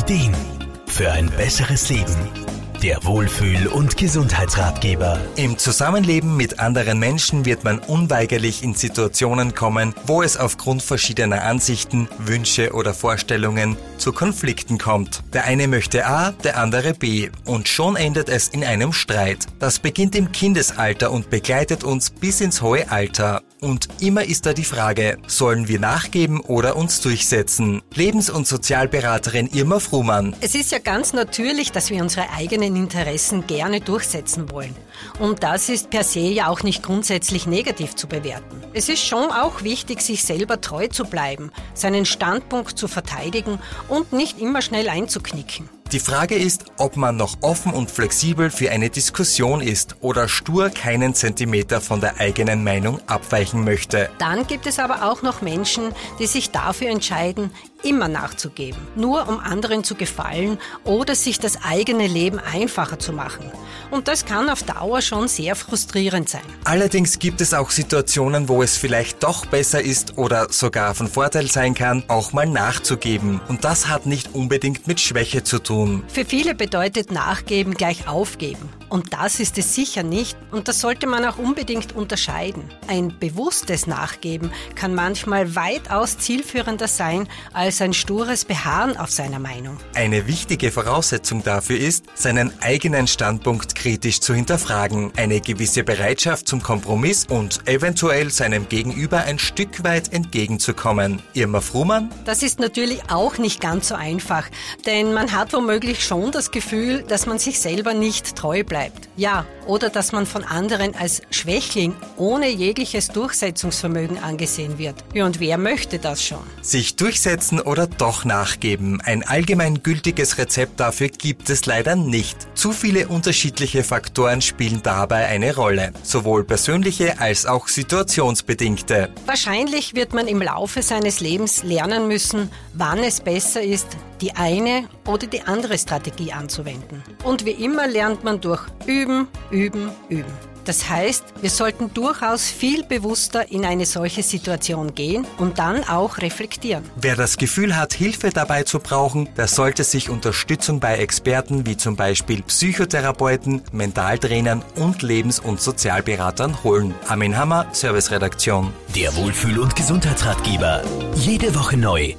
Ideen für ein besseres Leben. Der Wohlfühl- und Gesundheitsratgeber. Im Zusammenleben mit anderen Menschen wird man unweigerlich in Situationen kommen, wo es aufgrund verschiedener Ansichten, Wünsche oder Vorstellungen zu Konflikten kommt. Der eine möchte A, der andere B und schon endet es in einem Streit. Das beginnt im Kindesalter und begleitet uns bis ins hohe Alter. Und immer ist da die Frage, sollen wir nachgeben oder uns durchsetzen? Lebens- und Sozialberaterin Irma Fruhmann. Es ist ja ganz natürlich, dass wir unsere eigenen Interessen gerne durchsetzen wollen. Und das ist per se ja auch nicht grundsätzlich negativ zu bewerten. Es ist schon auch wichtig, sich selber treu zu bleiben, seinen Standpunkt zu verteidigen und nicht immer schnell einzuknicken. Die Frage ist, ob man noch offen und flexibel für eine Diskussion ist oder stur keinen Zentimeter von der eigenen Meinung abweichen möchte. Dann gibt es aber auch noch Menschen, die sich dafür entscheiden, immer nachzugeben, nur um anderen zu gefallen oder sich das eigene Leben einfacher zu machen. Und das kann auf Dauer schon sehr frustrierend sein. Allerdings gibt es auch Situationen, wo es vielleicht doch besser ist oder sogar von Vorteil sein kann, auch mal nachzugeben. Und das hat nicht unbedingt mit Schwäche zu tun. Für viele bedeutet Nachgeben gleich Aufgeben. Und das ist es sicher nicht. Und das sollte man auch unbedingt unterscheiden. Ein bewusstes Nachgeben kann manchmal weitaus zielführender sein als ein stures Beharren auf seiner Meinung. Eine wichtige Voraussetzung dafür ist, seinen eigenen Standpunkt kritisch zu hinterfragen, eine gewisse Bereitschaft zum Kompromiss und eventuell seinem Gegenüber ein Stück weit entgegenzukommen. Irma Fruhmann? Das ist natürlich auch nicht ganz so einfach, denn man hat womöglich schon das Gefühl, dass man sich selber nicht treu bleibt. Ja, oder dass man von anderen als Schwächling ohne jegliches Durchsetzungsvermögen angesehen wird. Ja, und wer möchte das schon? Sich durchsetzen oder doch nachgeben. Ein allgemein gültiges Rezept dafür gibt es leider nicht. Zu viele unterschiedliche Faktoren spielen dabei eine Rolle, sowohl persönliche als auch situationsbedingte. Wahrscheinlich wird man im Laufe seines Lebens lernen müssen, wann es besser ist, die eine oder die andere Strategie anzuwenden. Und wie immer lernt man durch Üben, Üben, Üben. Das heißt, wir sollten durchaus viel bewusster in eine solche Situation gehen und dann auch reflektieren. Wer das Gefühl hat, Hilfe dabei zu brauchen, der sollte sich Unterstützung bei Experten wie zum Beispiel Psychotherapeuten, Mentaltrainern und Lebens- und Sozialberatern holen. Armin Hammer, Serviceredaktion. Der Wohlfühl- und Gesundheitsratgeber. Jede Woche neu